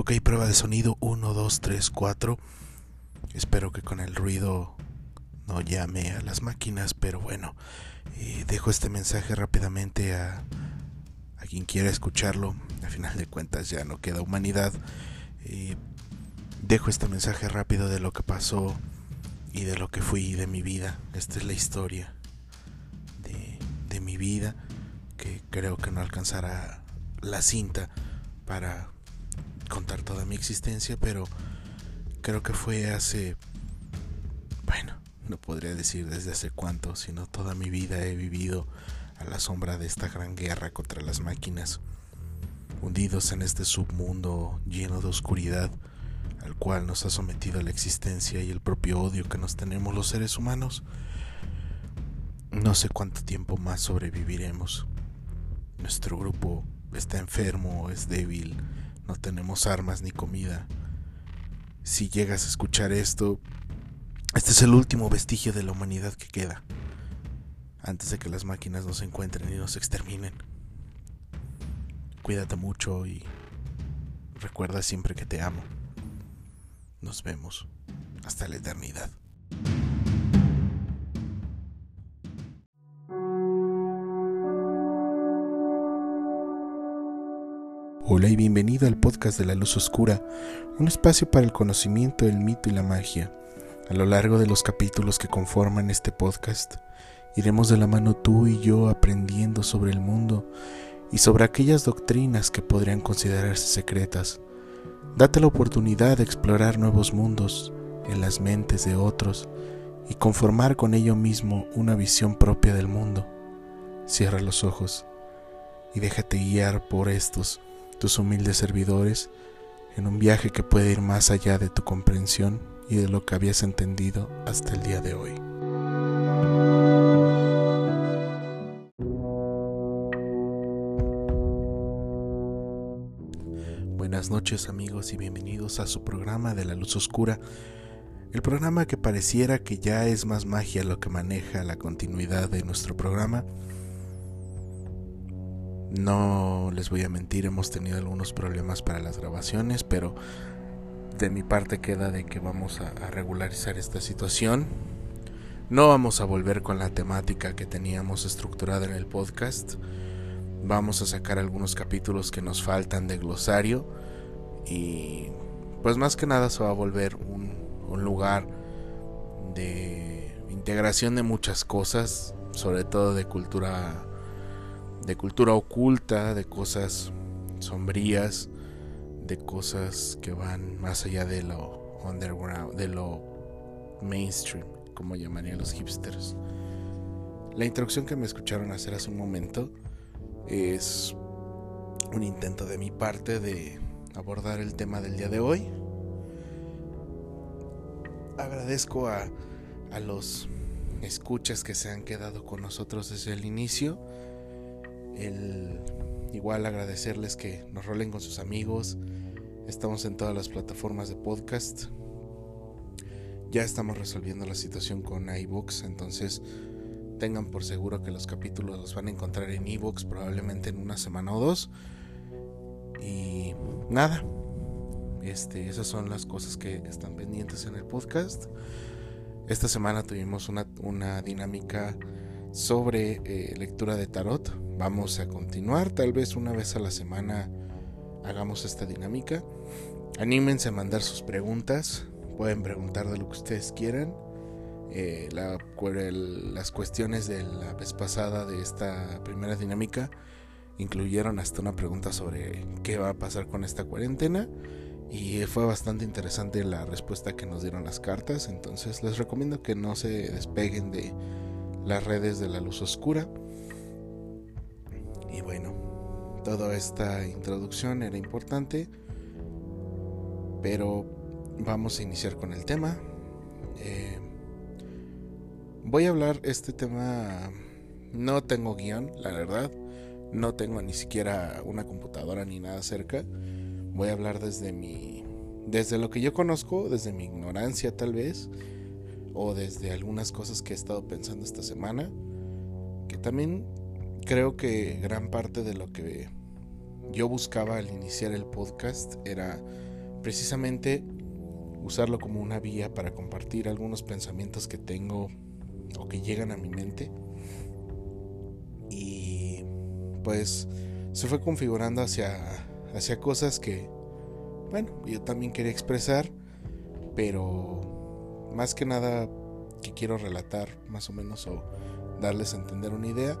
Ok, prueba de sonido 1, 2, 3, 4. Espero que con el ruido no llame a las máquinas, pero bueno, eh, dejo este mensaje rápidamente a, a, quien quiera escucharlo. Al final de cuentas ya no queda humanidad. Eh, dejo este mensaje rápido de lo que pasó y de lo que fui de mi vida. Esta es la historia de mi vida que creo que no alcanzará la cinta para contar toda mi existencia, pero creo que fue hace, bueno, no podría decir desde hace cuánto, sino toda mi vida he vivido a la sombra de esta gran guerra contra las máquinas, hundidos en este submundo lleno de oscuridad al cual nos ha sometido la existencia y el propio odio que nos tenemos los seres humanos. No sé cuánto tiempo más sobreviviremos. Nuestro grupo está enfermo, es débil, no tenemos armas ni comida. Si llegas a escuchar esto, este es el último vestigio de la humanidad que queda, antes de que las máquinas nos encuentren y nos exterminen. Cuídate mucho y recuerda siempre que te amo. Nos vemos hasta la eternidad. Hola y bienvenido al podcast de la luz oscura, un espacio para el conocimiento del mito y la magia. A lo largo de los capítulos que conforman este podcast, iremos de la mano tú y yo aprendiendo sobre el mundo y sobre aquellas doctrinas que podrían considerarse secretas. Date la oportunidad de explorar nuevos mundos en las mentes de otros y conformar con ello mismo una visión propia del mundo. Cierra los ojos y déjate guiar por estos tus humildes servidores en un viaje que puede ir más allá de tu comprensión y de lo que habías entendido hasta el día de hoy. Buenas noches amigos y bienvenidos a su programa de la luz oscura, el programa que pareciera que ya es más magia lo que maneja la continuidad de nuestro programa no les voy a mentir, hemos tenido algunos problemas para las grabaciones, pero de mi parte queda de que vamos a, regularizar esta situación. No vamos a volver con la temática que teníamos estructurada en el podcast. Vamos a sacar algunos capítulos que nos faltan de glosario y pues más que nada se va a volver un, un lugar de integración de muchas cosas, sobre todo de cultura de cultura oculta, de cosas sombrías, de cosas que van más allá de lo underground, de lo mainstream, como llamarían los hipsters. La introducción que me escucharon hacer hace un momento es un intento de mi parte de abordar el tema del día de hoy. Agradezco a, a los escuchas que se han quedado con nosotros desde el inicio el igual agradecerles que nos rolen con sus amigos. Estamos en todas las plataformas de podcast. Ya estamos resolviendo la situación con iBooks, entonces tengan por seguro que los capítulos los van a encontrar en iBooks probablemente en una semana o dos. Y nada, este, esas son las cosas que están pendientes en el podcast. Esta semana tuvimos una, una dinámica sobre eh, lectura de tarot. Vamos a continuar, tal vez una vez a la semana hagamos esta dinámica. Anímense a mandar sus preguntas, pueden preguntar de lo que ustedes quieran. Eh, las cuestiones de la vez pasada de esta primera dinámica incluyeron hasta una pregunta sobre qué va a pasar con esta cuarentena y fue bastante interesante la respuesta que nos dieron las cartas entonces les recomiendo que no se despeguen de las redes de la luz oscura. Y bueno, toda esta introducción era importante, pero vamos a iniciar con el tema. Eh, voy a hablar este tema, no tengo guion, la verdad, no tengo ni siquiera una computadora ni nada cerca. Voy a hablar desde mi, desde lo que yo conozco, desde mi ignorancia tal vez o desde algunas cosas que he estado pensando esta semana, que también creo que gran parte de lo que yo buscaba al iniciar el podcast era precisamente usarlo como una vía para compartir algunos pensamientos que tengo o que llegan a mi mente. Y pues se fue configurando hacia, hacia cosas que, bueno, yo también quería expresar, pero más que nada que quiero relatar más o menos o darles a entender una idea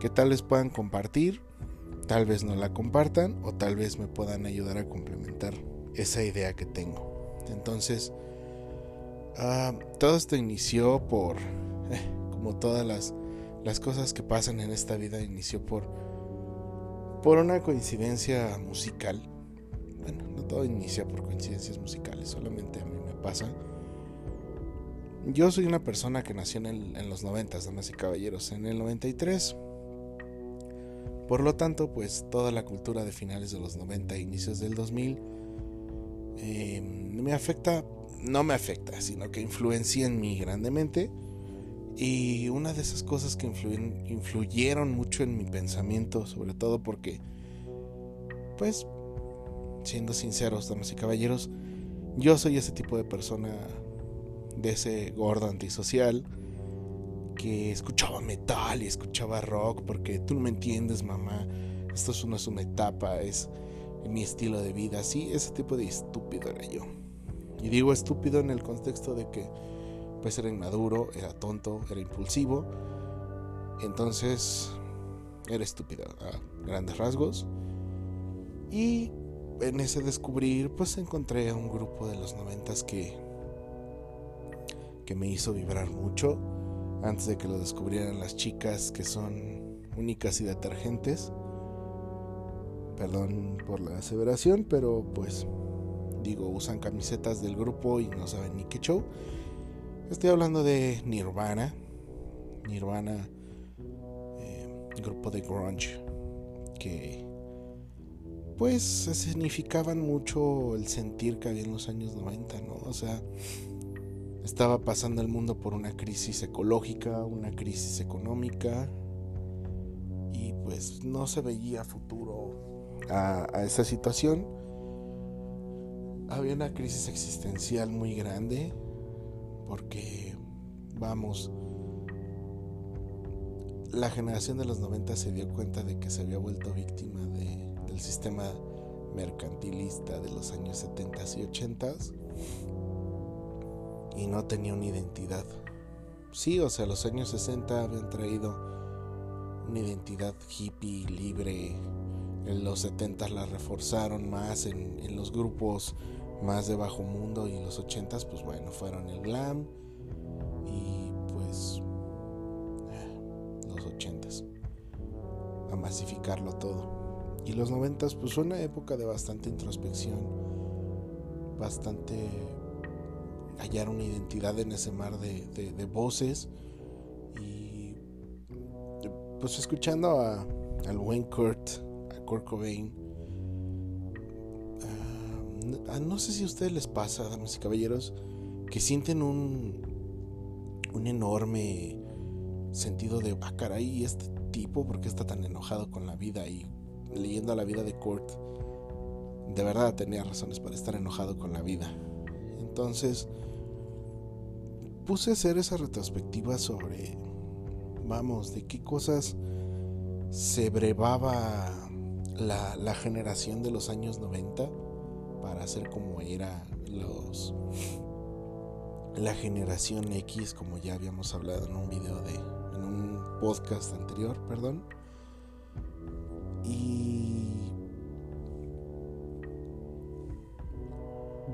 que tal vez puedan compartir, tal vez no la compartan o tal vez me puedan ayudar a complementar esa idea que tengo. Entonces, ah, todo esto inició por, eh, como todas las, las cosas que pasan en esta vida, inició por, por una coincidencia musical. Bueno, no todo inicia por coincidencias musicales, solamente a mí me pasa. Yo soy una persona que nació en, los 90, damas y caballeros, en el 93. Por lo tanto, pues toda la cultura de finales de los 90 e inicios del 2000 em, me afecta, no me afecta, sino que influencia en mí grandemente. Y una de esas cosas que influyeron mucho en mi pensamiento, sobre todo porque, pues, siendo sinceros, damas y caballeros, yo soy ese tipo de persona de ese gordo antisocial que escuchaba metal y escuchaba rock porque tú no me entiendes, mamá. Esto no es una etapa, es mi estilo de vida. Sí, ese tipo de estúpido era yo. Y digo estúpido en el contexto de que pues era inmaduro, era tonto, era impulsivo. Entonces era estúpido a grandes rasgos. Y en ese descubrir pues encontré a un grupo de los noventas que me hizo vibrar mucho antes de que lo descubrieran las chicas que son únicas y detergentes. Perdón por la aseveración, pero pues digo, usan camisetas del grupo y no saben ni qué show. Estoy hablando de Nirvana. Nirvana, eh, grupo de grunge, que pues significaban mucho el sentir que había en los años 90, ¿no? O sea, estaba pasando el mundo por una crisis ecológica, una crisis económica y pues no se veía futuro a, esa situación. Había una crisis existencial muy grande porque, vamos, la generación de los 90 se dio cuenta de que se había vuelto víctima del sistema mercantilista de los años 70 y 80 y no tenía una identidad. Sí, o sea, los años 60 habían traído una identidad hippie, libre. En los 70 la reforzaron más en, los grupos más de bajo mundo y los 80 pues bueno, fueron el glam y pues los 80 a masificarlo todo. Y los 90 pues fue una época de bastante introspección, bastante hallar una identidad en ese mar de, voces y pues escuchando a, al buen Kurt, a Kurt Cobain, ah, no sé si a ustedes les pasa, damas y caballeros, que sienten un, un enorme sentido de, ah, caray, este tipo, ¿por qué está tan enojado con la vida? Y leyendo la vida de Kurt, de verdad tenía razones para estar enojado con la vida. Entonces, puse a hacer esa retrospectiva sobre, vamos, de qué cosas se brevaba la, generación de los años 90 para hacer como era los la generación X, como ya habíamos hablado en un video de, en un podcast anterior, perdón. Y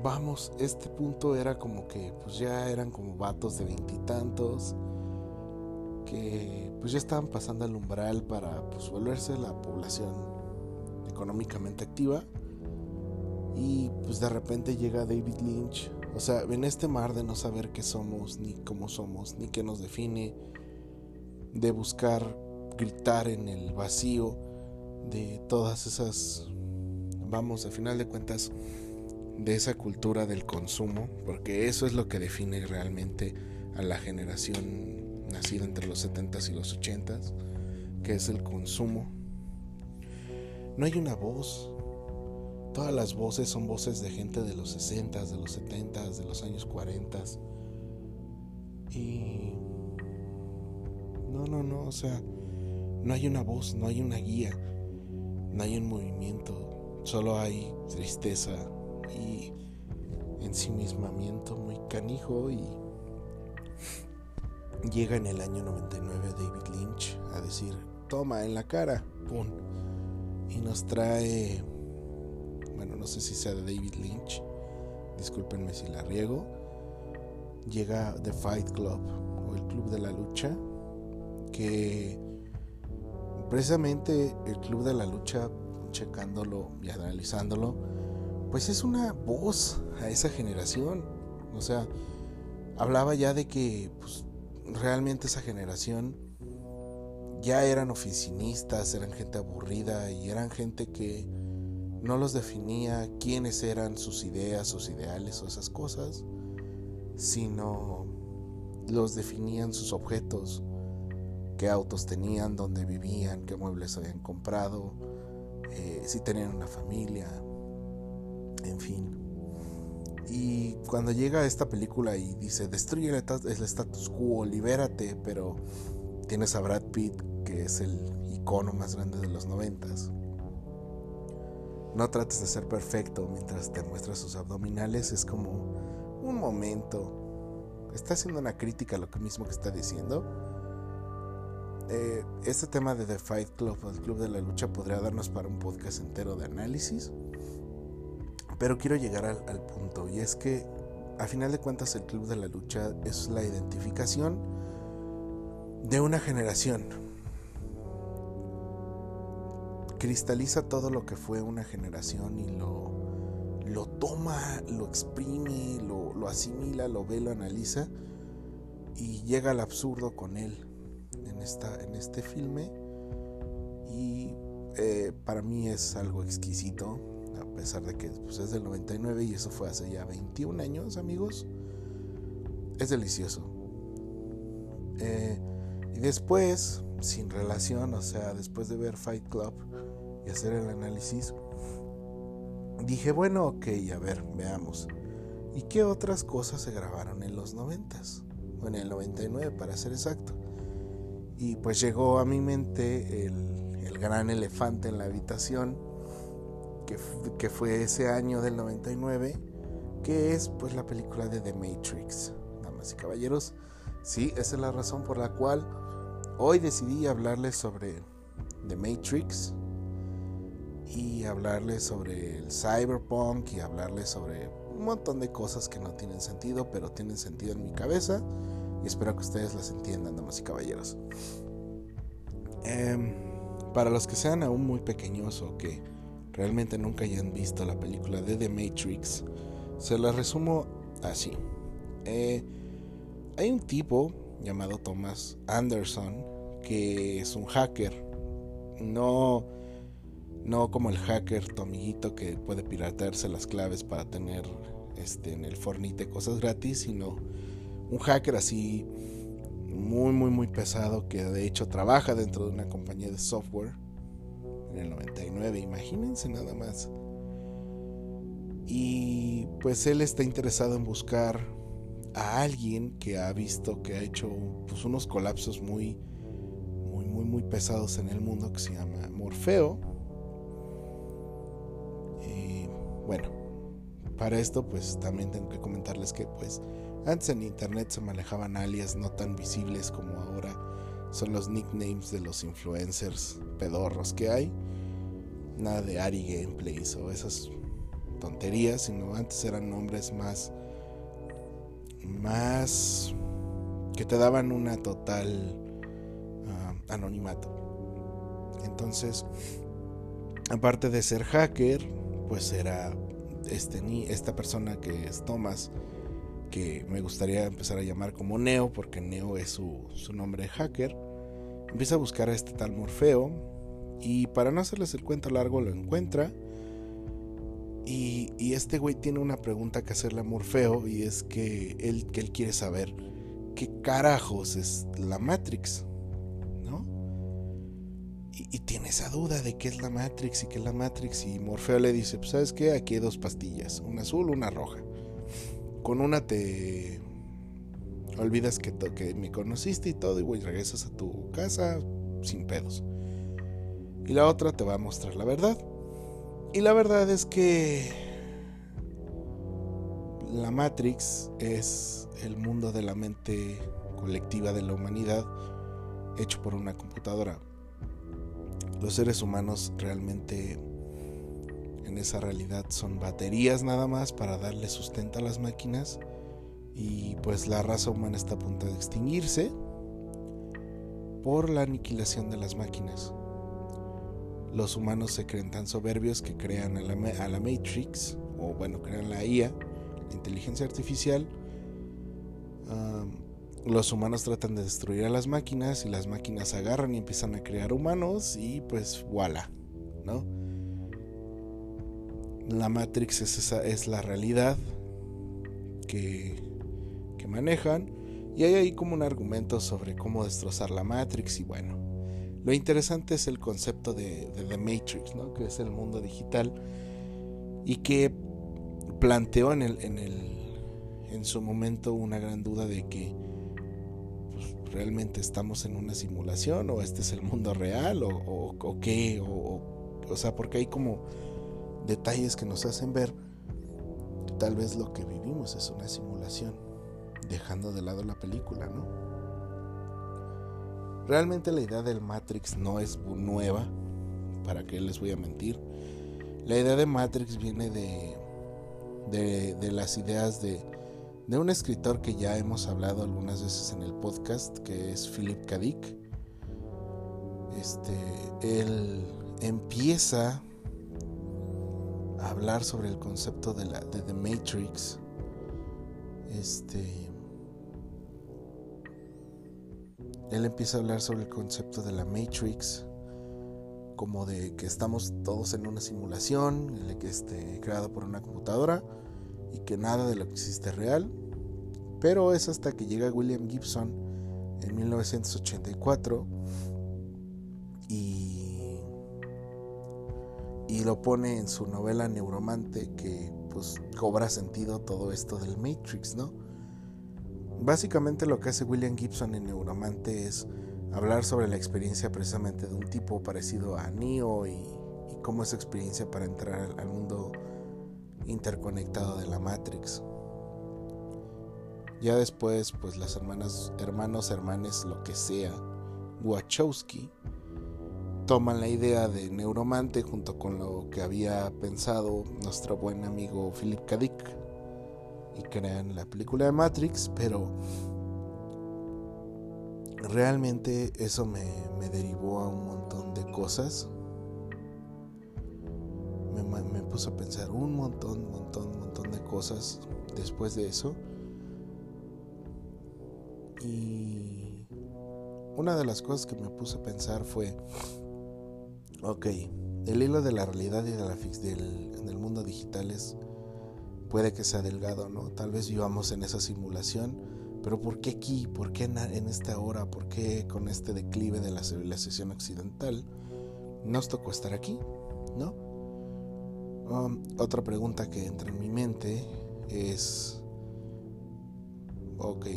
vamos, este punto era como que pues ya eran como vatos de veintitantos que pues ya estaban pasando el umbral para pues volverse la población económicamente activa. Y pues de repente llega David Lynch, o sea, en este mar de no saber qué somos, ni cómo somos, ni qué nos define, de buscar gritar en el vacío de todas esas, vamos, al final de cuentas, de esa cultura del consumo, porque eso es lo que define realmente a la generación nacida entre los 70s y los 80s, que es el consumo. No hay una voz, todas las voces son voces de gente de los 60, de los 70, de los años 40. Y... No, no, no, o sea, no hay una voz, no hay una guía, no hay un movimiento, solo hay tristeza y ensimismamiento muy canijo y llega en el año 99 David Lynch a decir, toma en la cara, pum, y nos trae, bueno, no sé si sea de David Lynch, discúlpenme si la riego, llega The Fight Club o el Club de la Lucha, que precisamente el Club de la Lucha, checándolo y analizándolo, pues es una voz a esa generación. O sea, hablaba ya de que pues, realmente esa generación ya eran oficinistas, eran gente aburrida y eran gente que no los definía quiénes eran sus ideas, sus ideales o esas cosas, sino los definían sus objetos, qué autos tenían, dónde vivían, qué muebles habían comprado, eh, si tenían una familia, en fin. Y cuando llega esta película y dice, destruye el, status quo, libérate, pero tienes a Brad Pitt, que es el icono más grande de los noventas. No trates de ser perfecto mientras te muestras sus abdominales, es como un momento. Está haciendo una crítica a lo mismo que está diciendo. Eh, este tema de The Fight Club, el Club de la Lucha, podría darnos para un podcast entero de análisis. Pero quiero llegar al, punto, y es que a final de cuentas el Club de la Lucha es la identificación de una generación. Cristaliza todo lo que fue una generación y lo, lo toma, lo exprime, lo, lo asimila, lo ve, lo analiza y llega al absurdo con él en, esta, en este filme. Y eh, para mí es algo exquisito pesar de que pues, es del 99 y eso fue hace ya 21 años, amigos. Es delicioso. Eh, y después, sin relación, o sea, después de ver Fight Club y hacer el análisis, dije, bueno, ok, a ver, veamos. ¿Y qué otras cosas se grabaron en los 90 o en el 99 para ser exacto? Y pues llegó a mi mente el gran elefante en la habitación que, fue ese año del 99, que es pues la película de The Matrix. Damas y caballeros, sí, esa es la razón por la cual hoy decidí hablarles sobre The Matrix y hablarles sobre el cyberpunk y hablarles sobre un montón de cosas que no tienen sentido, pero tienen sentido en mi cabeza y espero que ustedes las entiendan, damas y caballeros. Em, para los que sean aún muy pequeños o que realmente nunca hayan visto la película de The Matrix, se la resumo así. Eh, hay un tipo llamado Thomas Anderson que es un hacker. No, no como el hacker tu amiguito que puede piratearse las claves para tener este, en el Fornite cosas gratis, sino un hacker así muy, muy, muy pesado que de hecho trabaja dentro de una compañía de software el 99, imagínense nada más. Y pues él está interesado en buscar a alguien que ha visto que ha hecho pues, unos colapsos muy, muy, muy, muy pesados en el mundo que se llama Morfeo. Y bueno, para esto pues también tengo que comentarles que pues antes en internet se manejaban alias no tan visibles como ahora son los nicknames de los influencers pedorros que hay. Nada de Ari Gameplays o esas tonterías, sino antes eran nombres más más que te daban una total ah, anonimato. Entonces, aparte de ser hacker, pues era este, esta persona que es Thomas, que me gustaría empezar a llamar como Neo, porque Neo es su, nombre de hacker. Empieza a buscar a este tal Morfeo y para no hacerles el cuento largo lo encuentra. Y, este güey tiene una pregunta que hacerle a Morfeo y es que él, que él quiere saber qué carajos es la Matrix, ¿no? y, tiene esa duda de qué es la Matrix y qué es la Matrix. Y Morfeo le dice: Pues, ¿sabes qué? Aquí hay dos pastillas: una azul, una roja. Con una te olvidas que, que me conociste y todo, y güey, regresas a tu casa sin pedos. Y la otra te va a mostrar la verdad. Y la verdad es que la Matrix es el mundo de la mente colectiva de la humanidad hecho por una computadora. Los seres humanos realmente en esa realidad son baterías nada más para darle sustento a las máquinas y pues la raza humana está a punto de extinguirse por la aniquilación de las máquinas. Los humanos se creen tan soberbios que crean a la, Matrix, o bueno, crean la IA, la inteligencia artificial. los humanos tratan de destruir a las máquinas y las máquinas agarran y empiezan a crear humanos y pues voilà, ¿no? La Matrix es, esa, es la realidad que, que manejan y hay ahí como un argumento sobre cómo destrozar la Matrix y bueno, lo interesante es el concepto de, The Matrix, ¿no? que es el mundo digital y que planteó en, el, en, el, en su momento una gran duda de que pues, realmente estamos en una simulación o este es el mundo real o, o, qué, o, o sea, porque hay como detalles que nos hacen ver que tal vez lo que vivimos es una simulación, dejando de lado la película, ¿no? Realmente la idea del Matrix no es nueva, para qué les voy a mentir. La idea de Matrix viene de, de, las ideas de, de, un escritor que ya hemos hablado algunas veces en el podcast, que es Philip K. Dick. Este, él empieza a hablar sobre el concepto de la de The Matrix. Este Él empieza a hablar sobre el concepto de la Matrix, como de que estamos todos en una simulación, que esté creado por una computadora y que nada de lo que existe es real. Pero es hasta que llega William Gibson en 1984 y, y lo pone en su novela Neuromante que pues cobra sentido todo esto del Matrix, ¿no? Básicamente lo que hace William Gibson en Neuromante es hablar sobre la experiencia precisamente de un tipo parecido a Neo y, cómo es experiencia para entrar al mundo interconectado de la Matrix. Ya después, pues las hermanas, hermanos, hermanes, lo que sea, Wachowski, toman la idea de Neuromante junto con lo que había pensado nuestro buen amigo Philip K. Dick y crean la película de Matrix, pero realmente eso me, derivó a un montón de cosas. Me, me puso a pensar un montón, montón, montón de cosas después de eso. Y una de las cosas que me puse a pensar fue, ok, el hilo de la realidad y de la del, en el mundo digital es puede que sea delgado, ¿no? Tal vez vivamos en esa simulación, pero ¿por qué aquí? ¿Por qué en esta hora? ¿Por qué con este declive de la civilización occidental nos tocó estar aquí, ¿no? Um, otra pregunta que entra en mi mente es, ok,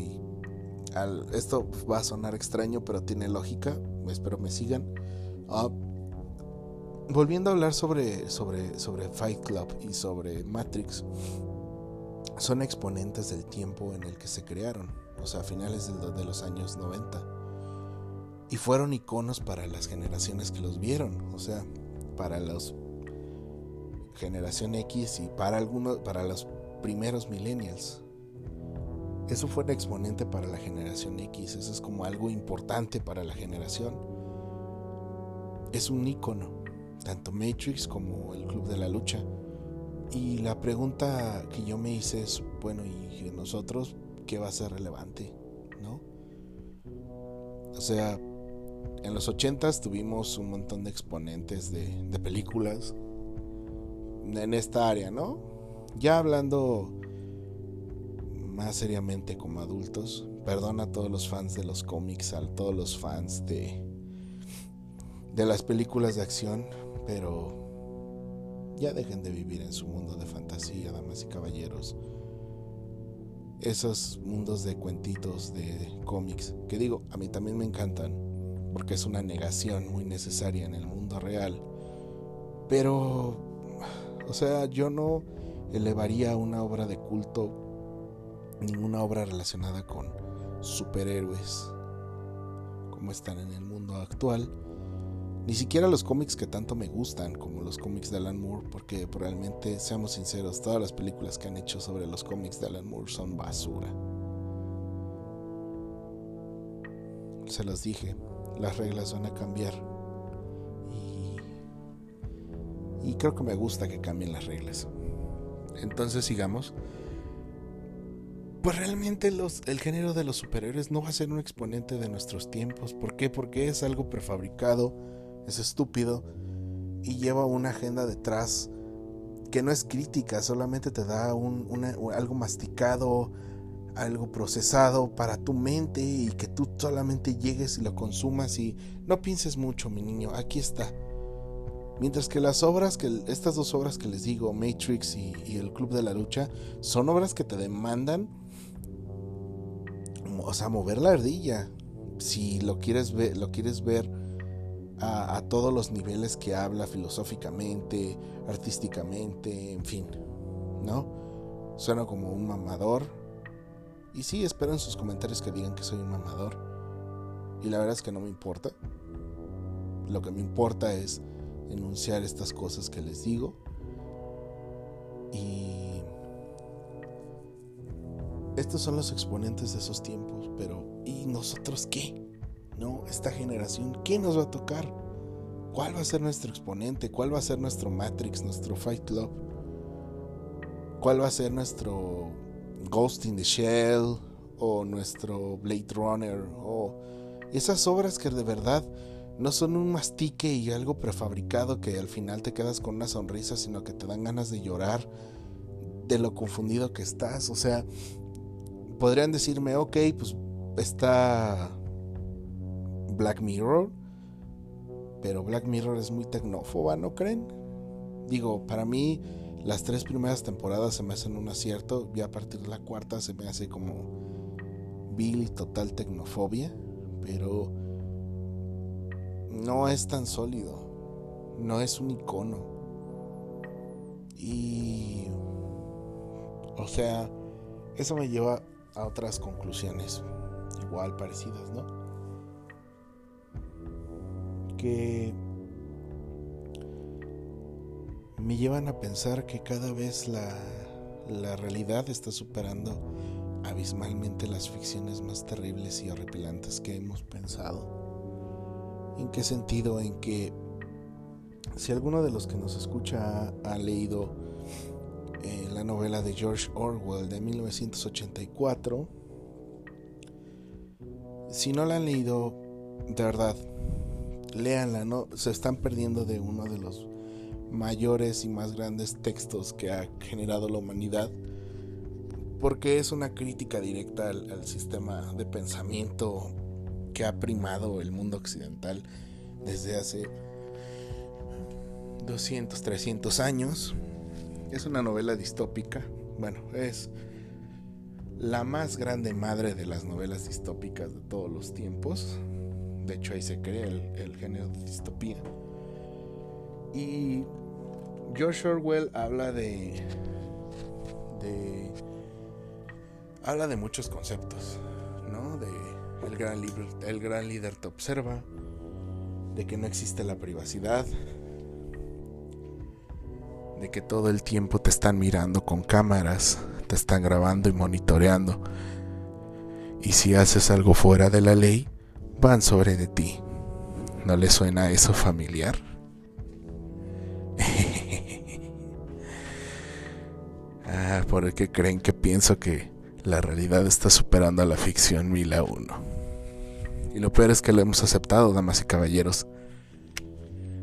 esto va a sonar extraño, pero tiene lógica, espero me sigan. Uh, volviendo a hablar sobre, sobre, sobre Fight Club y sobre Matrix, son exponentes del tiempo en el que se crearon, o sea, a finales de los años 90. Y fueron iconos para las generaciones que los vieron, o sea, para los generación X y para algunos, para los primeros millennials. Eso fue un exponente para la generación X, eso es como algo importante para la generación. Es un icono tanto Matrix como el Club de la Lucha. Y la pregunta que yo me hice es, bueno, ¿y nosotros qué va a ser relevante? ¿No? O sea, en los 80 tuvimos un montón de exponentes de, de películas en esta área, ¿no? Ya hablando más seriamente como adultos, perdona a todos los fans de los cómics, a todos los fans de de las películas de acción, pero ya dejen de vivir en su mundo de fantasía, damas y caballeros. Esos mundos de cuentitos, de cómics, que digo, a mí también me encantan, porque es una negación muy necesaria en el mundo real. Pero, o sea, yo no elevaría una obra de culto, ninguna obra relacionada con superhéroes, como están en el mundo actual. Ni siquiera los cómics que tanto me gustan, como los cómics de Alan Moore, porque realmente, seamos sinceros, todas las películas que han hecho sobre los cómics de Alan Moore son basura. Se los dije, las reglas van a cambiar. Y, y creo que me gusta que cambien las reglas. Entonces sigamos. Pues realmente los, el género de los superhéroes no va a ser un exponente de nuestros tiempos. ¿Por qué? Porque es algo prefabricado, es estúpido y lleva una agenda detrás que no es crítica, solamente te da un, algo masticado, algo procesado para tu mente y que tú solamente llegues y lo consumas y no pienses mucho, mi niño, aquí está. Mientras que las obras, que estas dos obras que les digo, Matrix y, y El Club de la Lucha, son obras que te demandan o sea, mover la ardilla. Si lo quieres ver, lo quieres ver a, todos los niveles que habla filosóficamente, artísticamente, en fin, ¿no? Suena como un mamador. Y sí, espero en sus comentarios que digan que soy un mamador. Y la verdad es que no me importa. Lo que me importa es enunciar estas cosas que les digo. Y estos son los exponentes de esos tiempos, pero ¿y nosotros qué? ¿No? Esta generación, ¿qué nos va a tocar? ¿Cuál va a ser nuestro exponente? ¿Cuál va a ser nuestro Matrix, nuestro Fight Club? ¿Cuál va a ser nuestro Ghost in the Shell? ¿O nuestro Blade Runner? ¿O esas obras que de verdad no son un mastique y algo prefabricado que al final te quedas con una sonrisa, sino que te dan ganas de llorar de lo confundido que estás? O sea, podrían decirme, ok, pues está Black Mirror, pero Black Mirror es muy tecnófoba, ¿no creen? Digo, para mí las tres primeras temporadas se me hacen un acierto y a partir de la cuarta se me hace como Billy total tecnofobia, pero no es tan sólido, no es un icono. Y... O sea, eso me lleva a otras conclusiones igual parecidas, ¿no? Que me llevan a pensar que cada vez la, la realidad está superando abismalmente las ficciones más terribles y horripilantes que hemos pensado. ¿En qué sentido? En que si alguno de los que nos escucha ha leído eh, la novela de George Orwell de 1984. Si no la han leído, de verdad, léanla, ¿no? Se están perdiendo de uno de los mayores y más grandes textos que ha generado la humanidad, porque es una crítica directa al, al sistema de pensamiento que ha primado el mundo occidental desde hace 200, 300 años. Es una novela distópica. Bueno, es la más grande madre de las novelas distópicas de todos los tiempos. De hecho, ahí se crea el, género de distopía. Y George Orwell habla de, de. habla de muchos conceptos, ¿no? De el gran, el gran líder te observa, de que no existe la privacidad, de que todo el tiempo te están mirando con cámaras, te están grabando y monitoreando. Y si haces algo fuera de la ley, van sobre de ti. ¿No le suena eso familiar? ah, por que creen que pienso que la realidad está superando a la ficción mil a uno. Y lo peor es que lo hemos aceptado, damas y caballeros.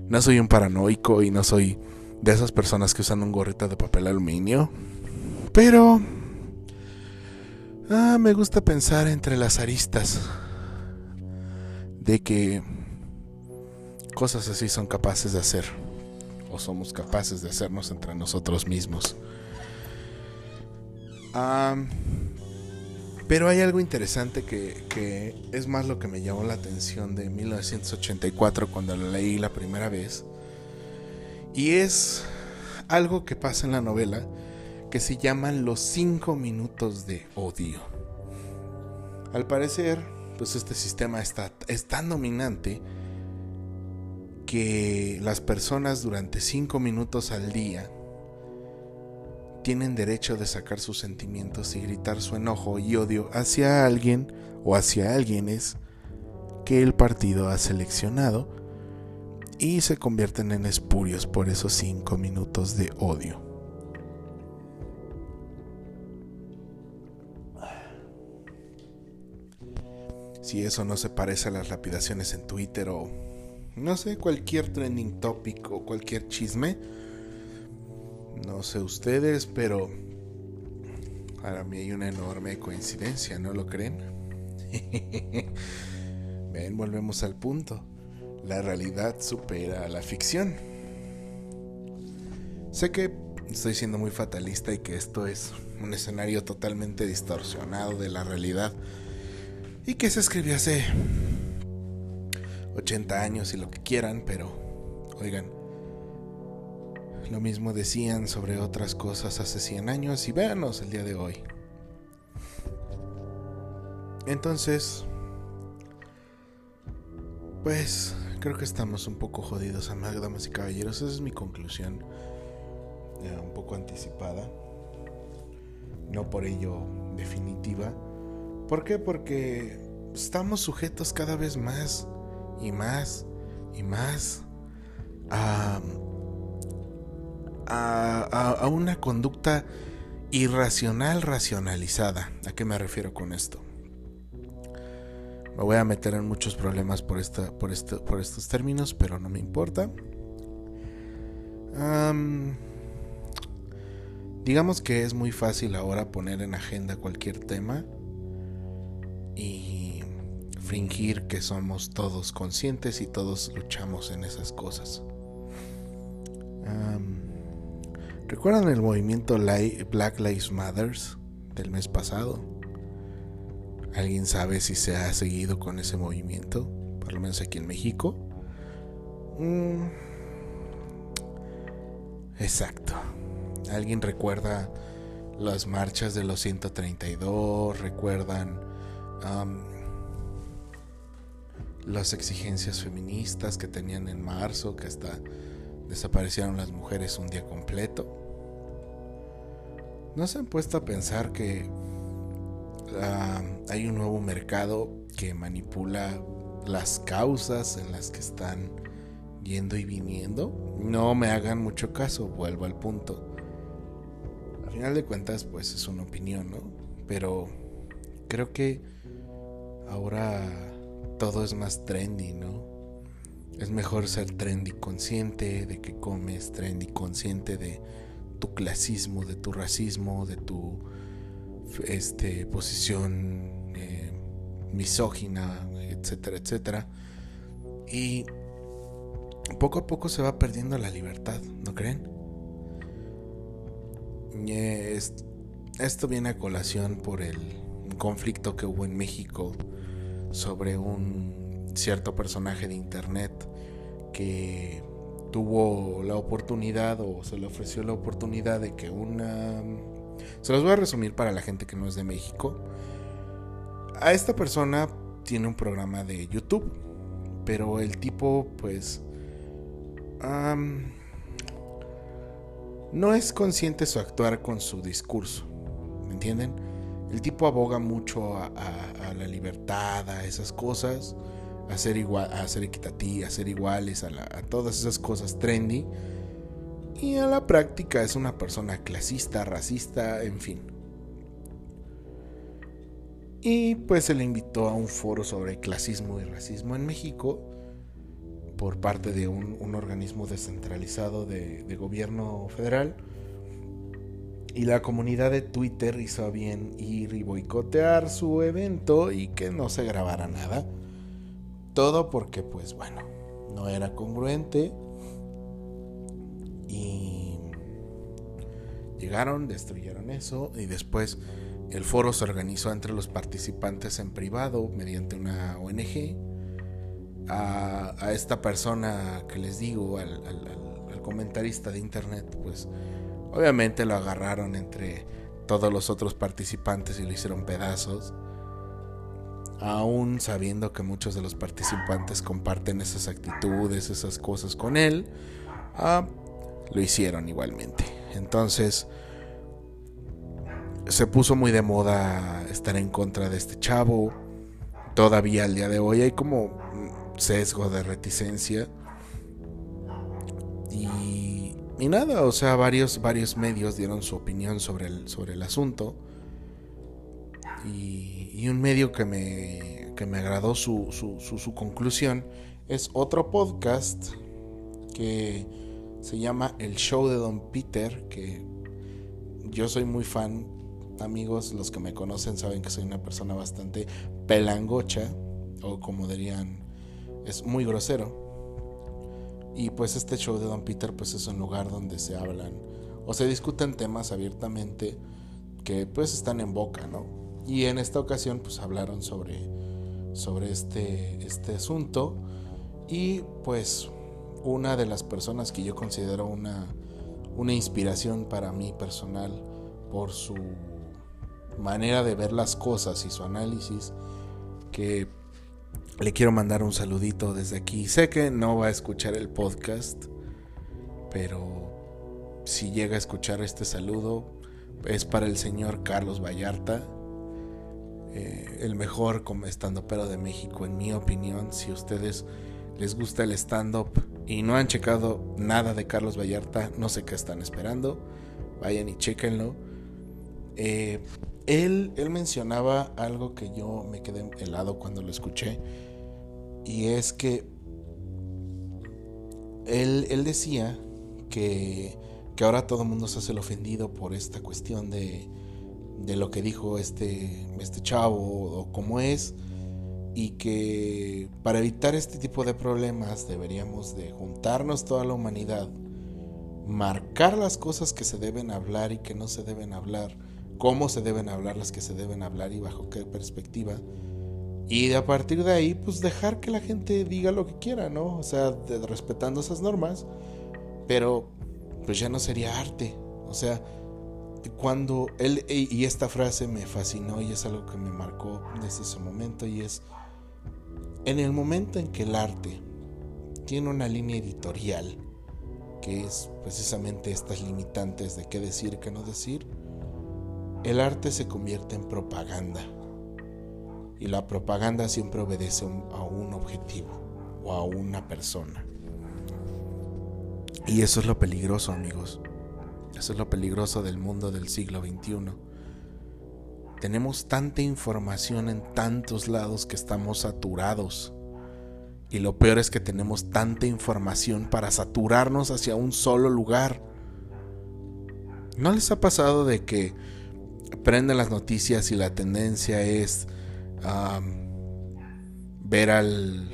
No soy un paranoico y no soy de esas personas que usan un gorrito de papel aluminio. Pero... Ah, me gusta pensar entre las aristas. De que cosas así son capaces de hacer o somos capaces de hacernos entre nosotros mismos. pero hay algo interesante que, que, es más lo que me llamó la atención de 1984 cuando lo leí la primera vez. Y es algo que pasa en la novela que se llaman los cinco minutos de odio. Al parecer, pues este sistema está, es tan dominante que las personas durante cinco minutos al día tienen derecho de sacar sus sentimientos y gritar su enojo y odio hacia alguien o hacia alguienes que el partido ha seleccionado y se convierten en espurios por esos cinco minutos de odio. Si eso no se parece a las lapidaciones en Twitter o no sé, cualquier trending topic o cualquier chisme. No sé ustedes, pero para mí hay una enorme coincidencia, ¿no lo creen? Ven, volvemos al punto. La realidad supera a la ficción. Sé que estoy siendo muy fatalista y que esto es un escenario totalmente distorsionado de la realidad y que se escribió hace 80 años y lo que quieran, pero oigan, lo mismo decían sobre otras cosas hace 100 años y véanos el día de hoy. Entonces, pues creo que estamos un poco jodidos, damas y caballeros. Esa es mi conclusión, un poco anticipada, no por ello definitiva. ¿Por qué? Porque estamos sujetos cada vez más y más y más a, a, una conducta irracional racionalizada. ¿A qué me refiero con esto? Me voy a meter en muchos problemas por, esta, por, por estos términos, pero no me importa. digamos que es muy fácil ahora poner en agenda cualquier tema fingir que somos todos conscientes y todos luchamos en esas cosas. ¿Recuerdan el movimiento Black Lives Matters del mes pasado? ¿Alguien sabe si se ha seguido con ese movimiento? Por lo menos aquí en México. Mm. Exacto. ¿Alguien recuerda las marchas de los 132? ¿Recuerdan las exigencias feministas que tenían en marzo, que hasta desaparecieron las mujeres un día completo. ¿No se han puesto a pensar que ah, hay un nuevo mercado que manipula las causas en las que están yendo y viniendo? No me hagan mucho caso, vuelvo al punto. A final de cuentas, pues es una opinión, ¿no? Pero creo que ahora todo es más trendy, ¿no? Es mejor ser trendy consciente de que comes, trendy consciente de tu clasismo, de tu racismo, de tu este, posición eh, misógina, etcétera, etcétera. Y poco a poco se va perdiendo la libertad, ¿no creen? esto viene a colación por el conflicto que hubo en México sobre un cierto personaje de internet que tuvo la oportunidad o se le ofreció la oportunidad de que una... Se los voy a resumir para la gente que no es de México. A esta persona tiene un programa de YouTube, pero el tipo pues... no es consciente su actuar con su discurso, ¿me entienden? El tipo aboga mucho a, la libertad, a esas cosas, a ser igual, a ser equitativo, a ser iguales, a, a todas esas cosas trendy. Y a la práctica es una persona clasista, racista, en fin. Y pues se le invitó a un foro sobre clasismo y racismo en México por parte de un, organismo descentralizado de, de, gobierno federal y la comunidad de Twitter hizo bien ir y boicotear su evento y que no se grabara nada. Todo porque, pues bueno, no era congruente y llegaron, destruyeron eso y después el foro se organizó entre los participantes en privado mediante una ONG. A, esta persona que les digo, al, al comentarista de internet, pues obviamente lo agarraron entre todos los otros participantes y lo hicieron pedazos. Aún sabiendo que muchos de los participantes comparten esas actitudes, esas cosas con él, ah, lo hicieron igualmente. Entonces, se puso muy de moda estar en contra de este chavo. Todavía al día de hoy hay como sesgo de reticencia. Y, y nada, o sea, varios, varios medios dieron su opinión sobre el, sobre el asunto. Y, y un medio que me, que me agradó su, su, su conclusión es otro podcast que se llama El Show de Don Peter, que yo soy muy fan. Amigos, los que me conocen saben que soy una persona bastante pelangocha, o como dirían, es muy grosero. Y pues este show de Don Peter pues es un lugar donde se hablan o se discuten temas abiertamente que pues están en boca, ¿no? Y en esta ocasión pues hablaron sobre, sobre este, este asunto y pues una de las personas que yo considero una, una inspiración para mí personal por su manera de ver las cosas y su análisis, que le quiero mandar un saludito desde aquí. Sé que no va a escuchar el podcast, pero si llega a escuchar este saludo, es para el señor Carlos Vallarta, eh, el mejor como estando pero de México, en mi opinión. Si ustedes les gusta el stand-up y no han checado nada de Carlos Vallarta, no sé qué están esperando. Vayan y chequenlo. Eh, él, él mencionaba algo que yo me quedé helado cuando lo escuché. Y es que él, decía que, que, ahora todo el mundo se hace el ofendido por esta cuestión de, de lo que dijo este, este chavo o cómo es y que para evitar este tipo de problemas deberíamos de juntarnos toda la humanidad, marcar las cosas que se deben hablar y que no se deben hablar, cómo se deben hablar las que se deben hablar y bajo qué perspectiva. Y a partir de ahí, pues dejar que la gente diga lo que quiera, ¿no? O sea, respetando esas normas, pero pues ya no sería arte. O sea, cuando él, y esta frase me fascinó y es algo que me marcó desde ese momento, y es, en el momento en que el arte tiene una línea editorial, que es precisamente estas limitantes de qué decir qué no decir, el arte se convierte en propaganda. Y la propaganda siempre obedece a un objetivo o a una persona. Y eso es lo peligroso, amigos. Eso es lo peligroso del mundo del siglo XXI tenemos tanta información en tantos lados que estamos saturados. Y lo peor es que tenemos tanta información para saturarnos hacia un solo lugar. ¿No les ha pasado de que prenden las noticias y la tendencia es ver al,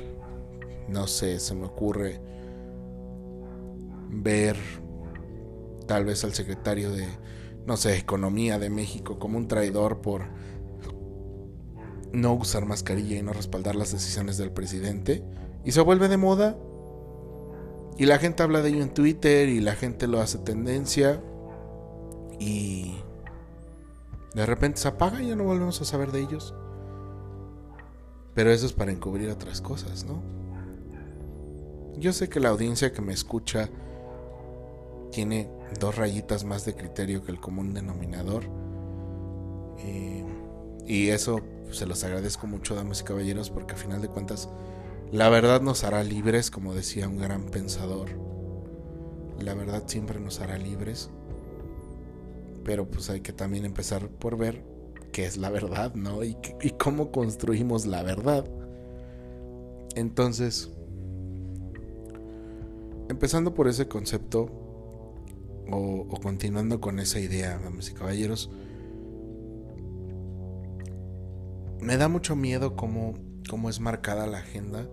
no sé, se me ocurre, ver tal vez al secretario de no sé, economía de México como un traidor por no usar mascarilla y no respaldar las decisiones del presidente. Y se vuelve de moda. Y la gente habla de ello en Twitter y la gente lo hace tendencia. Y de repente se apaga y ya no volvemos a saber de ellos. Pero eso es para encubrir otras cosas, ¿no? Yo sé que la audiencia que me escucha tiene dos rayitas más de criterio que el común denominador. Eh, y eso se los agradezco mucho, damas y caballeros, porque a final de cuentas la verdad nos hará libres, como decía un gran pensador. La verdad siempre nos hará libres. Pero pues hay que también empezar por ver qué es la verdad, ¿no? Y, y cómo construimos la verdad. Entonces, empezando por ese concepto, o, continuando con esa idea, damas y caballeros, me da mucho miedo cómo, cómo es marcada la agenda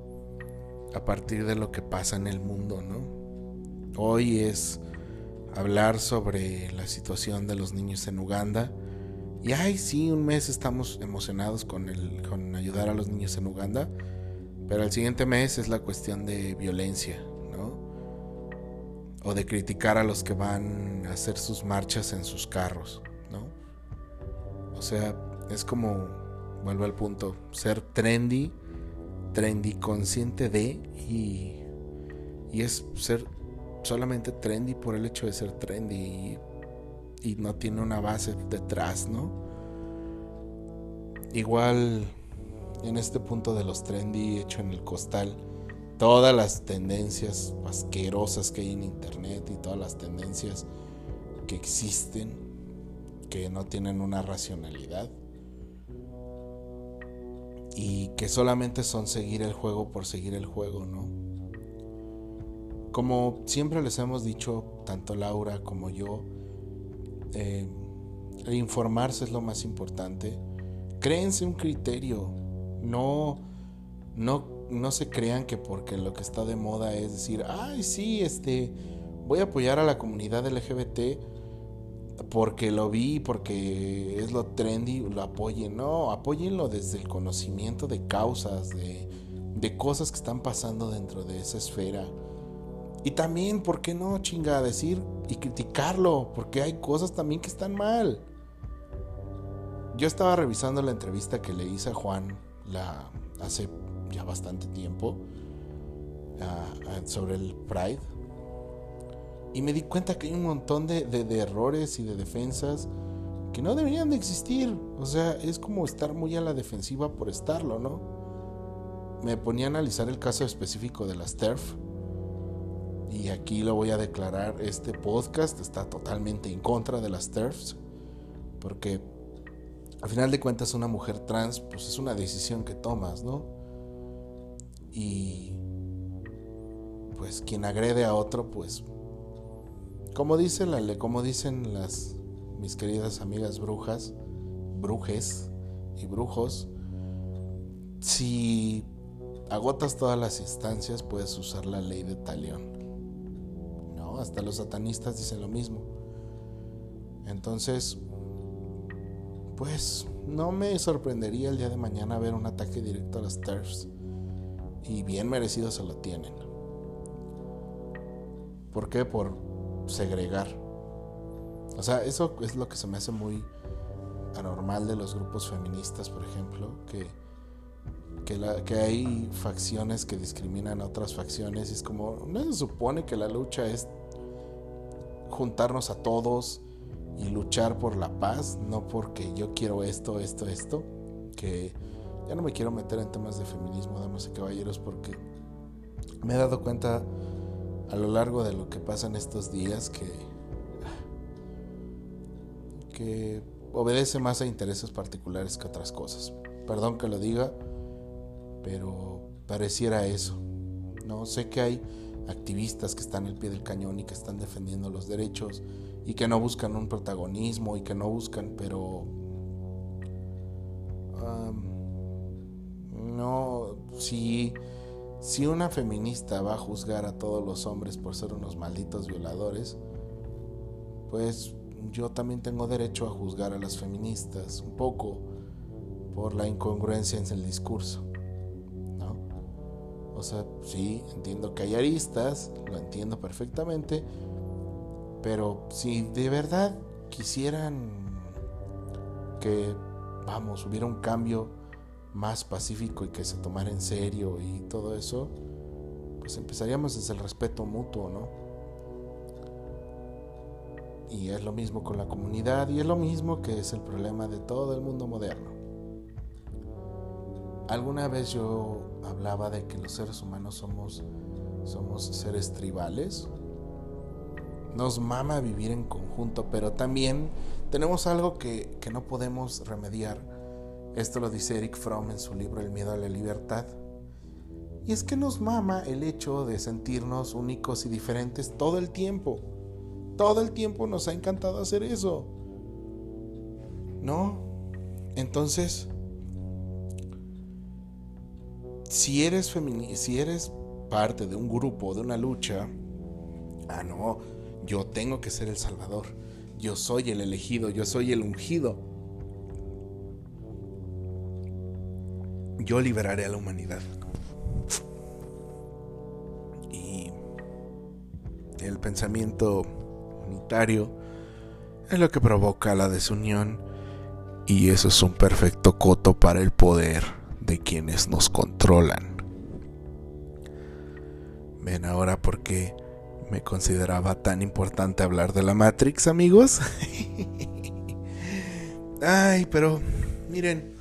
a partir de lo que pasa en el mundo, ¿no? Hoy es hablar sobre la situación de los niños en Uganda. Y ay, sí, un mes estamos emocionados con, el, con ayudar a los niños en Uganda, pero el siguiente mes es la cuestión de violencia, ¿no? O de criticar a los que van a hacer sus marchas en sus carros, ¿no? O sea, es como, vuelvo al punto, ser trendy, trendy consciente de y, y es ser solamente trendy por el hecho de ser trendy y, no tiene una base detrás, ¿no? Igual en este punto de los trendy hecho en el costal, todas las tendencias asquerosas que hay en internet y todas las tendencias que existen que no tienen una racionalidad y que solamente son seguir el juego por seguir el juego, ¿no? Como siempre les hemos dicho, tanto Laura como yo, eh, informarse es lo más importante. Créense un criterio. No, no, no se crean que porque lo que está de moda es decir, ay, sí, este, voy a apoyar a la comunidad LGBT porque lo vi, porque es lo trendy, lo apoyen. No, apóyenlo desde el conocimiento de causas, de, de cosas que están pasando dentro de esa esfera y también, ¿por qué no, chinga, decir y criticarlo? Porque hay cosas también que están mal. Yo estaba revisando la entrevista que le hice a Juan hace ya bastante tiempo sobre el Pride. Y me di cuenta que hay un montón de, de errores y de defensas que no deberían de existir. O sea, es como estar muy a la defensiva por estarlo, ¿no? Me ponía a analizar el caso específico de las TERF y aquí lo voy a declarar, este podcast está totalmente en contra de las TERFs, porque al final de cuentas una mujer trans, pues es una decisión que tomas, ¿no? Y pues quien agrede a otro, pues como dice la como dicen las mis queridas amigas brujas, brujes y brujos, si agotas todas las instancias, puedes usar la ley de talión. Hasta los satanistas dicen lo mismo. Entonces, pues no me sorprendería el día de mañana ver un ataque directo a las TERFs. Y bien merecido se lo tienen. ¿Por qué? Por segregar. O sea, eso es lo que se me hace muy anormal de los grupos feministas, por ejemplo, que que, hay facciones que discriminan a otras facciones y es como, ¿no se supone que la lucha es juntarnos a todos y luchar por la paz, no porque yo quiero esto, esto, esto, que ya no me quiero meter en temas de feminismo, damas y caballeros, porque me he dado cuenta a lo largo de lo que pasa en estos días que, que obedece más a intereses particulares que otras cosas. Perdón que lo diga, pero pareciera eso. No sé que hay activistas que están al pie del cañón y que están defendiendo los derechos y que no buscan un protagonismo y que no buscan, pero no, si, si una feminista va a juzgar a todos los hombres por ser unos malditos violadores, pues yo también tengo derecho a juzgar a las feministas un poco por la incongruencia en el discurso. O sea, sí, entiendo que hay aristas, lo entiendo perfectamente, pero si de verdad quisieran que, vamos, hubiera un cambio más pacífico y que se tomara en serio y todo eso, pues empezaríamos desde el respeto mutuo, ¿no? Y es lo mismo con la comunidad y es lo mismo que es el problema de todo el mundo moderno. Alguna vez yo hablaba de que los seres humanos somos, somos seres tribales. Nos mama vivir en conjunto, pero también tenemos algo que, que no podemos remediar. Esto lo dice Eric Fromm en su libro El miedo a la libertad. Y es que nos mama el hecho de sentirnos únicos y diferentes todo el tiempo. Todo el tiempo nos ha encantado hacer eso. ¿No? Entonces, si eres si eres parte de un grupo, de una lucha, ah, no, yo tengo que ser el Salvador, yo soy el elegido, yo soy el ungido. Yo liberaré a la humanidad. Y el pensamiento unitario es lo que provoca la desunión y eso es un perfecto coto para el poder de quienes nos controlan. Ven ahora por qué me consideraba tan importante hablar de la Matrix, amigos. Ay, pero miren,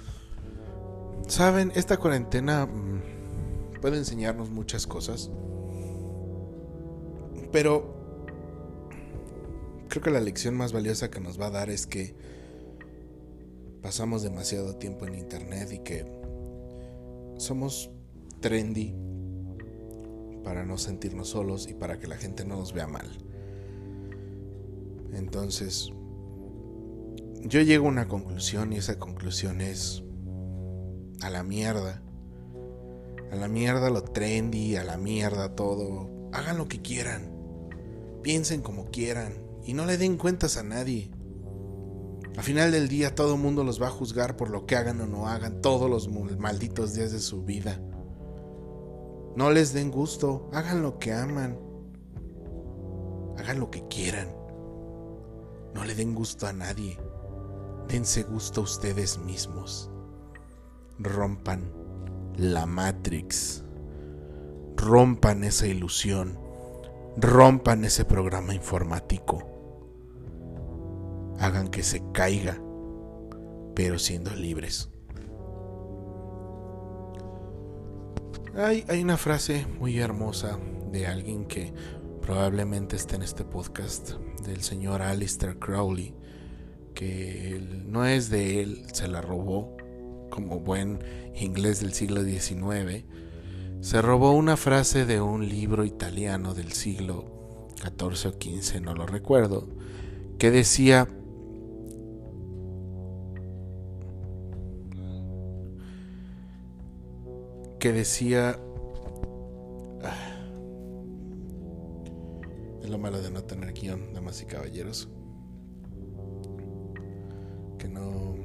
saben, esta cuarentena mm, puede enseñarnos muchas cosas. Pero creo que la lección más valiosa que nos va a dar es que pasamos demasiado tiempo en internet y que somos trendy para no sentirnos solos y para que la gente no nos vea mal. Entonces, yo llego a una conclusión y esa conclusión es a la mierda. A la mierda lo trendy, a la mierda todo. Hagan lo que quieran. Piensen como quieran y no le den cuentas a nadie. Al final del día todo el mundo los va a juzgar por lo que hagan o no hagan todos los malditos días de su vida. No les den gusto, hagan lo que aman. Hagan lo que quieran. No le den gusto a nadie. Dense gusto a ustedes mismos. Rompan la Matrix. Rompan esa ilusión. Rompan ese programa informático hagan que se caiga, pero siendo libres. Hay, hay una frase muy hermosa de alguien que probablemente esté en este podcast, del señor Alistair Crowley, que no es de él, se la robó como buen inglés del siglo XIX. Se robó una frase de un libro italiano del siglo XIV o XV, no lo recuerdo, que decía, que decía... Ah, es lo malo de no tener guion, damas y caballeros. Que no...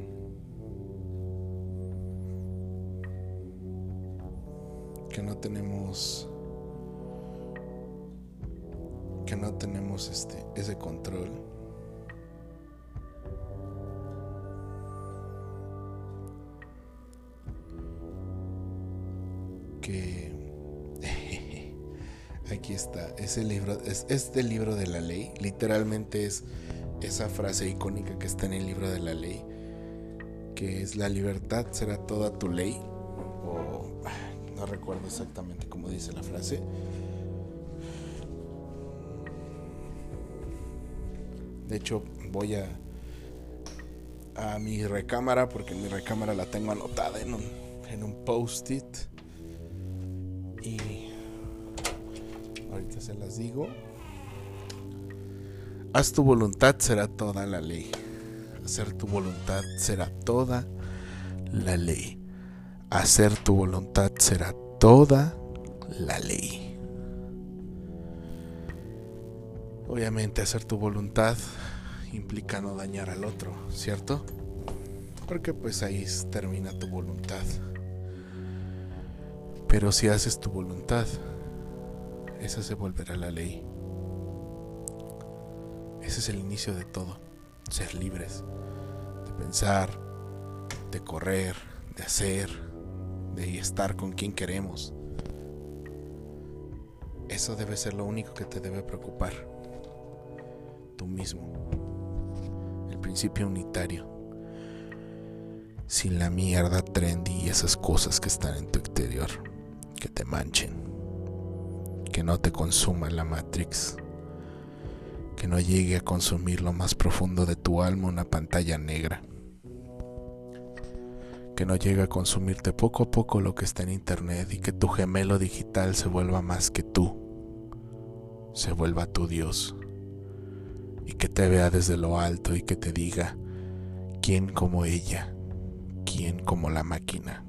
Que no tenemos... Que no tenemos este, ese control. aquí está, ese libro, es este libro de la ley, literalmente es esa frase icónica que está en el libro de la ley, que es la libertad será toda tu ley, o no recuerdo exactamente cómo dice la frase. De hecho, voy a a mi recámara porque mi recámara la tengo anotada en un, en un post-it y ahorita se las digo. Haz tu voluntad será toda la ley. Hacer tu voluntad será toda la ley. Hacer tu voluntad será toda la ley. Obviamente hacer tu voluntad implica no dañar al otro, ¿cierto? Porque pues ahí termina tu voluntad. Pero si haces tu voluntad, esa se volverá la ley. Ese es el inicio de todo, ser libres, de pensar, de correr, de hacer, de estar con quien queremos. Eso debe ser lo único que te debe preocupar. Tú mismo. El principio unitario. Sin la mierda trendy y esas cosas que están en tu exterior que te manchen, que no te consuma la Matrix, que no llegue a consumir lo más profundo de tu alma una pantalla negra, que no llegue a consumirte poco a poco lo que está en internet y que tu gemelo digital se vuelva más que tú, se vuelva tu Dios y que te vea desde lo alto y que te diga, ¿quién como ella? ¿Quién como la máquina?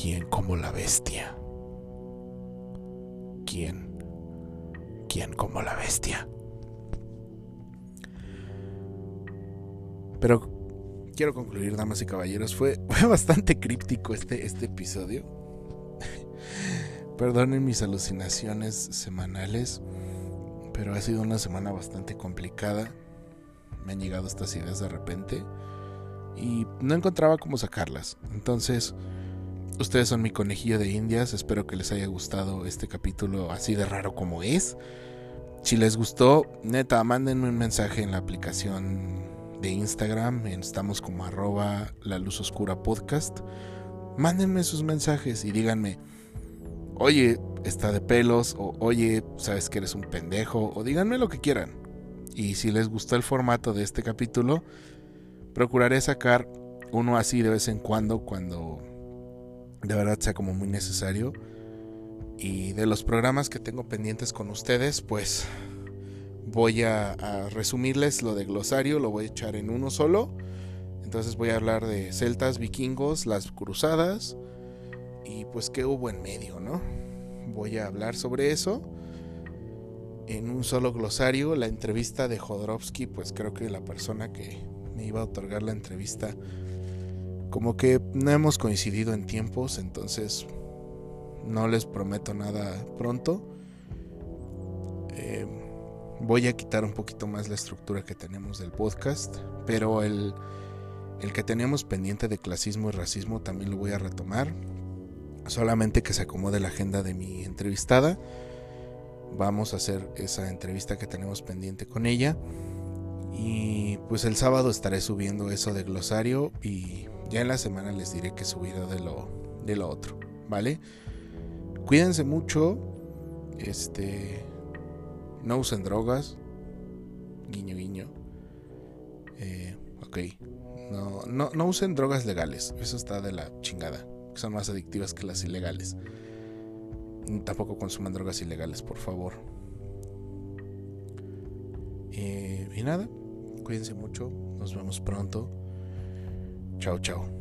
¿Quién como la bestia? quién, quién como la bestia. Pero quiero concluir, damas y caballeros, fue, bastante críptico este, este episodio. Perdonen mis alucinaciones semanales, pero ha sido una semana bastante complicada. Me han llegado estas ideas de repente y no encontraba cómo sacarlas. Entonces, ustedes son mi conejillo de indias. Espero que les haya gustado este capítulo así de raro como es. Si les gustó, neta, mándenme un mensaje en la aplicación de Instagram. Estamos como arroba la luz oscura podcast. Mándenme sus mensajes y díganme, oye, está de pelos, o oye, sabes que eres un pendejo, o díganme lo que quieran. Y si les gustó el formato de este capítulo, procuraré sacar uno así de vez en cuando, cuando de verdad sea como muy necesario. Y de los programas que tengo pendientes con ustedes, pues voy a, resumirles lo de glosario, lo voy a echar en uno solo. Entonces voy a hablar de celtas, vikingos, las cruzadas y pues qué hubo en medio, ¿no? Voy a hablar sobre eso en un solo glosario. La entrevista de Jodorowsky, pues creo que la persona que me iba a otorgar la entrevista, como que no hemos coincidido en tiempos, entonces no les prometo nada pronto. Eh, voy a quitar un poquito más la estructura que tenemos del podcast, pero el, el que teníamos pendiente de clasismo y racismo también lo voy a retomar. Solamente que se acomode la agenda de mi entrevistada. Vamos a hacer esa entrevista que tenemos pendiente con ella. Y pues el sábado estaré subiendo eso de glosario y ya en la semana les diré que subirá de lo, de lo otro, ¿vale? Cuídense mucho. Este. No usen drogas. Guiño, guiño. Eh, ok. No, no, no usen drogas legales. Eso está de la chingada. Son más adictivas que las ilegales. Tampoco consuman drogas ilegales, por favor. Eh, y nada. Cuídense mucho. Nos vemos pronto. Chao, chao.